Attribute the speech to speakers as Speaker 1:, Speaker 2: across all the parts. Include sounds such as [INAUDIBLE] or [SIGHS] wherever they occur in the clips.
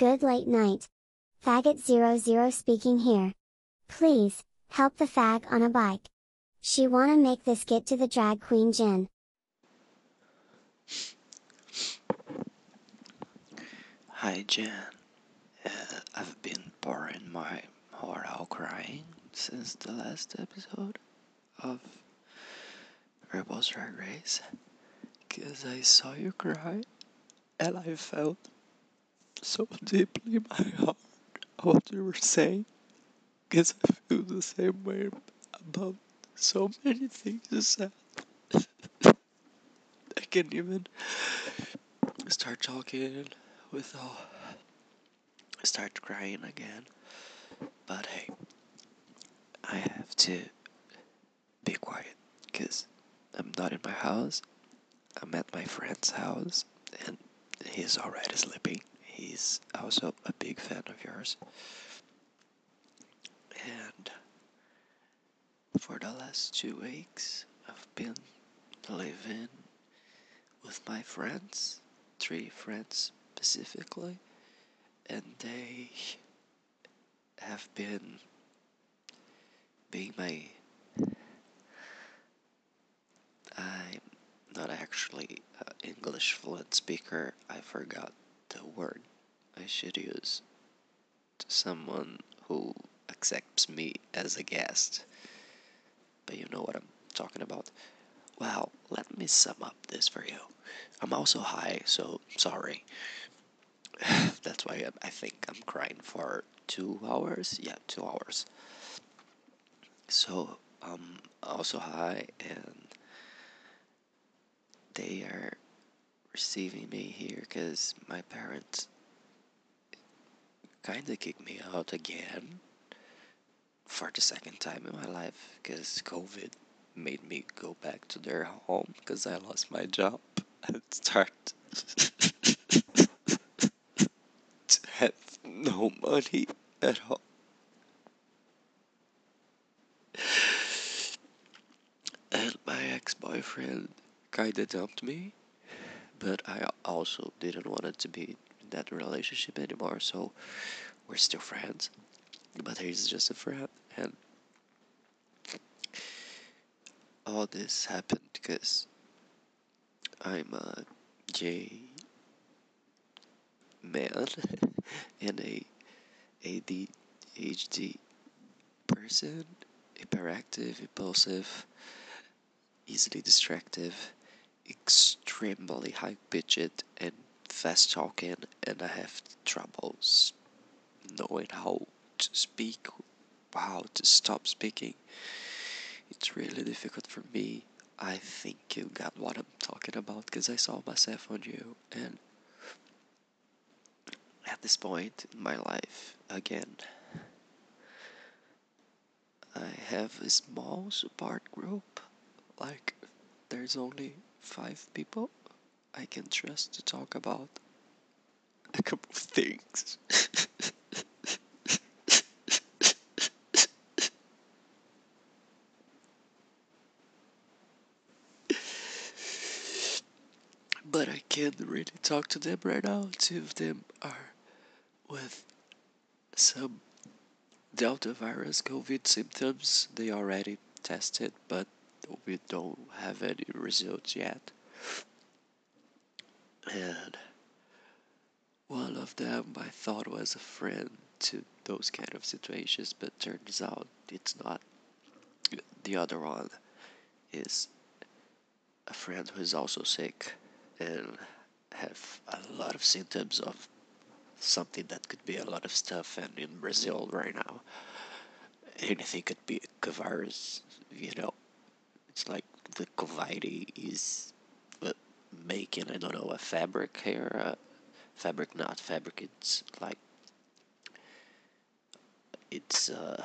Speaker 1: Good late night. Faggot00 speaking here. Please, help the fag on a bike. She wanna make this get to the drag queen Jan.
Speaker 2: Hi Jan. Uh, I've been pouring my heart out crying since the last episode of RuPaul's Drag Race. Because I saw you cry and I felt so deeply in my heart what you were saying. Because I feel the same way about so many things you said. [LAUGHS] I can't even start talking without start crying again. But hey, I have to be quiet because I'm not in my house. I'm at my friend's house and he's already sleeping. He's also a big fan of yours. And for the last two weeks, I've been living with my friends, three friends specifically, and they have been being my. I'm not actually an English fluent speaker. I forgot the word I should use to someone who accepts me as a guest. But you know what I'm talking about. Well, let me sum up this for you. I'm also high, so sorry. [SIGHS] That's why I think I'm crying for two hours. Yeah, two hours. So I'm also high, and they are receiving me here because my parents kind of kicked me out again for the second time in my life because COVID made me go back to their home because I lost my job [LAUGHS] and start [LAUGHS] to have no money at all. And my ex boyfriend kinda dumped me, but I also didn't want it to be that relationship anymore, so we're still friends. But he's just a friend, and all this happened because I'm a gay man [LAUGHS] and a ADHD person, hyperactive, impulsive, easily distractive, extremely high pitched, and fast talking, and I have troubles knowing how to speak, how to stop speaking. It's really difficult for me. I think you got what I'm talking about because I saw myself on you, and at this point in my life, again, I have a small support group. Like, there's only five people I can trust to talk about a couple of things. but I can't really talk to them right now. Two of them are with some Delta virus COVID symptoms. They already tested, but we don't have any results yet. And one of them I thought was a friend to those kind of situations, but turns out it's not. The other one is a friend who is also sick and have a lot of symptoms of something that could be a lot of stuff. And in Brazil right now anything could be a virus you know. It's like the Covid is making I don't know a fabric here uh, fabric not fabric it's like it's uh,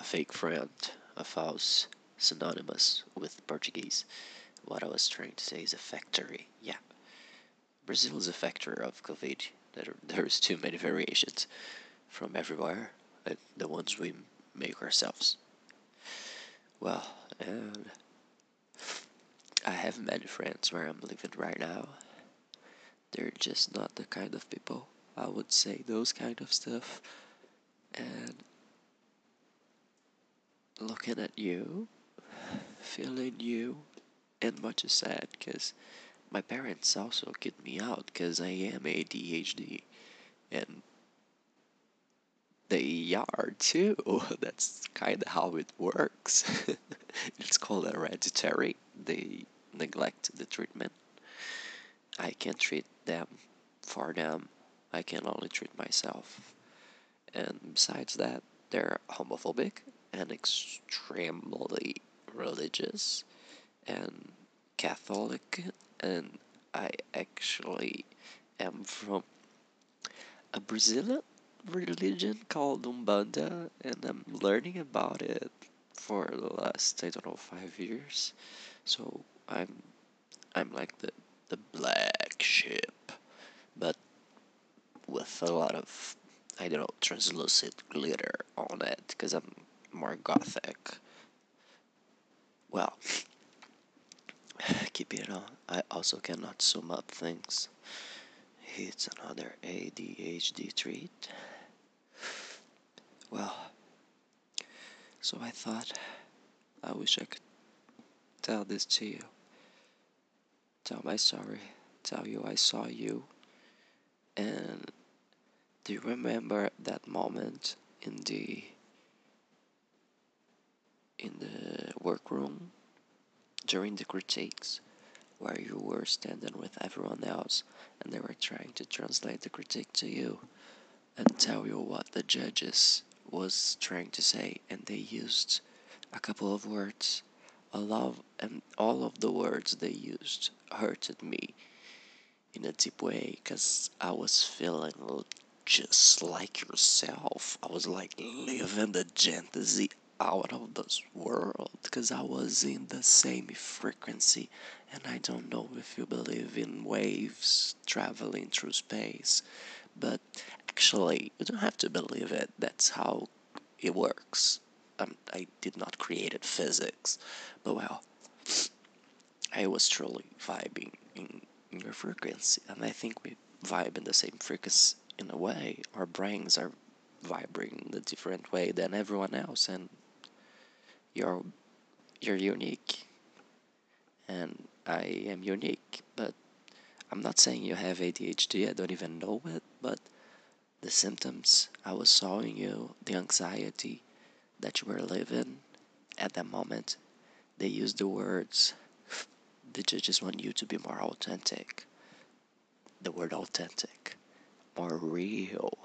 Speaker 2: a fake friend a false synonymous with Portuguese what I was trying to say is a factory. Yeah. Brazil is a factory of COVID. There, there's too many variations from everywhere. The ones we make ourselves. Well, and have many friends where I'm living right now. they're just not the kind of people I would say those kind of stuff. And looking at you, feeling you, and what you said, because my parents also kicked me out because I am ADHD, and they are too. [LAUGHS] That's kind of how it works. [LAUGHS] it's called hereditary. They neglect the treatment. I can't treat them for them. I can only treat myself. And besides that, they're homophobic and extremely religious and Catholic. And I actually am from a Brazilian religion called Umbanda, and I'm learning about it for the last I don't know five years. So I'm I'm like the the black sheep, but with a lot of I don't know translucent glitter on it because I'm more gothic. Well, [SIGHS] keeping on, I also cannot sum up things. It's another ADHD treat. Well, so I thought I wish I could tell this to you. Tell my story. Tell you I saw you. And do you remember that moment in the in the workroom during the critiques where you were standing with everyone else and they were trying to translate the critique to you and tell you what the judges was trying to say, and they used a couple of words. A lot, and all of the words they used hurted me in a deep way because I was feeling just like yourself. I was like living the fantasy out of this world because I was in the same frequency. And I don't know if you believe in waves traveling through space, but actually, you don't have to believe it. That's how it works. Um, I did not create it physics, but well, I was truly vibing in, in your frequency, and I think we vibe in the same frequency in a way. Our brains are vibrating in a different way than everyone else, and you're you're unique, and I am unique, but I'm not saying you have ADHD. I don't even know it, but the symptoms I was showing you, the anxiety that you were living at that moment, they use the words, the judges want you to be more authentic. The word authentic, more real.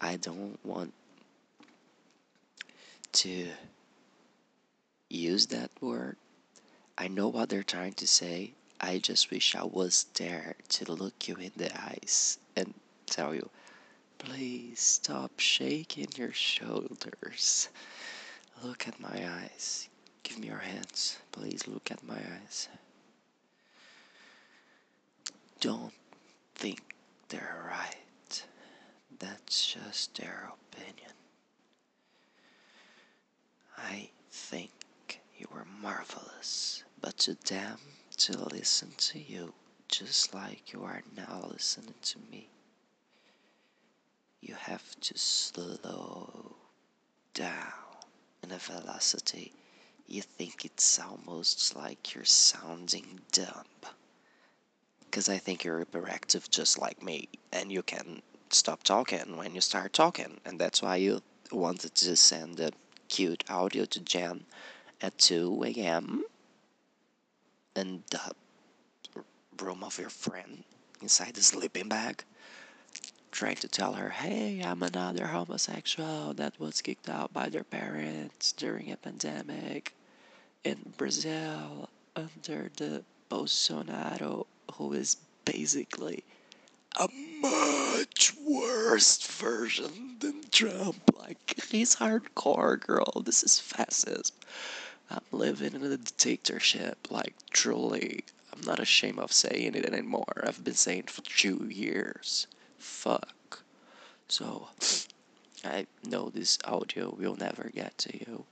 Speaker 2: I don't want to use that word. I know what they're trying to say, I just wish I was there to look you in the eyes and tell you, please stop shaking your shoulders. Look at my eyes. Give me your hands. Please look at my eyes. Don't think they're right. That's just their opinion. I think you were marvelous, but to them, to listen to you just like you are now listening to me. You have to slow down in a velocity you think it's almost like you're sounding dumb. Because I think you're hyperactive just like me, and you can stop talking when you start talking, and that's why you wanted to send a cute audio to Jan at 2 a.m in the room of your friend inside the sleeping bag trying to tell her, hey, I'm another homosexual that was kicked out by their parents during a pandemic in Brazil under the Bolsonaro, who is basically a much worse version than Trump. Like, he's hardcore, girl. This is fascism. I'm living in a dictatorship, like truly. I'm not ashamed of saying it anymore. I've been saying it for two years. Fuck. So, I know this audio will never get to you.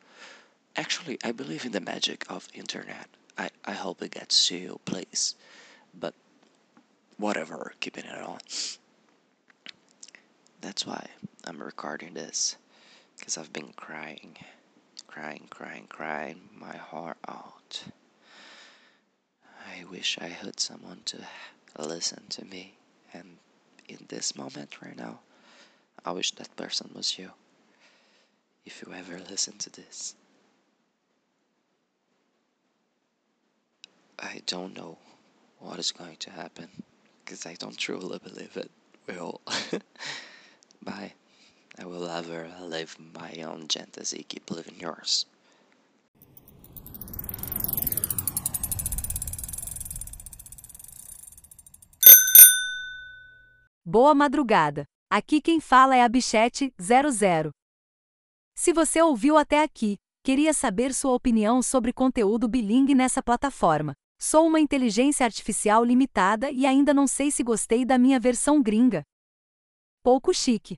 Speaker 2: Actually, I believe in the magic of internet. I, I hope it gets to you, please. But whatever, keeping it on. That's why I'm recording this. Because I've been crying, crying, crying, crying my heart out. I wish I had someone to listen to me. And in this moment right now, I wish that person was you. If you ever listen to this. I don't know what is going to happen because I don't truly believe it will. [LAUGHS] Bye. I will ever live my own fantasy, keep living yours.
Speaker 3: Boa madrugada. Aqui quem fala é a Bichete 00. Se você ouviu até aqui, queria saber sua opinião sobre conteúdo bilingue nessa plataforma. Sou uma inteligência artificial limitada e ainda não sei se gostei da minha versão gringa. Pouco chique.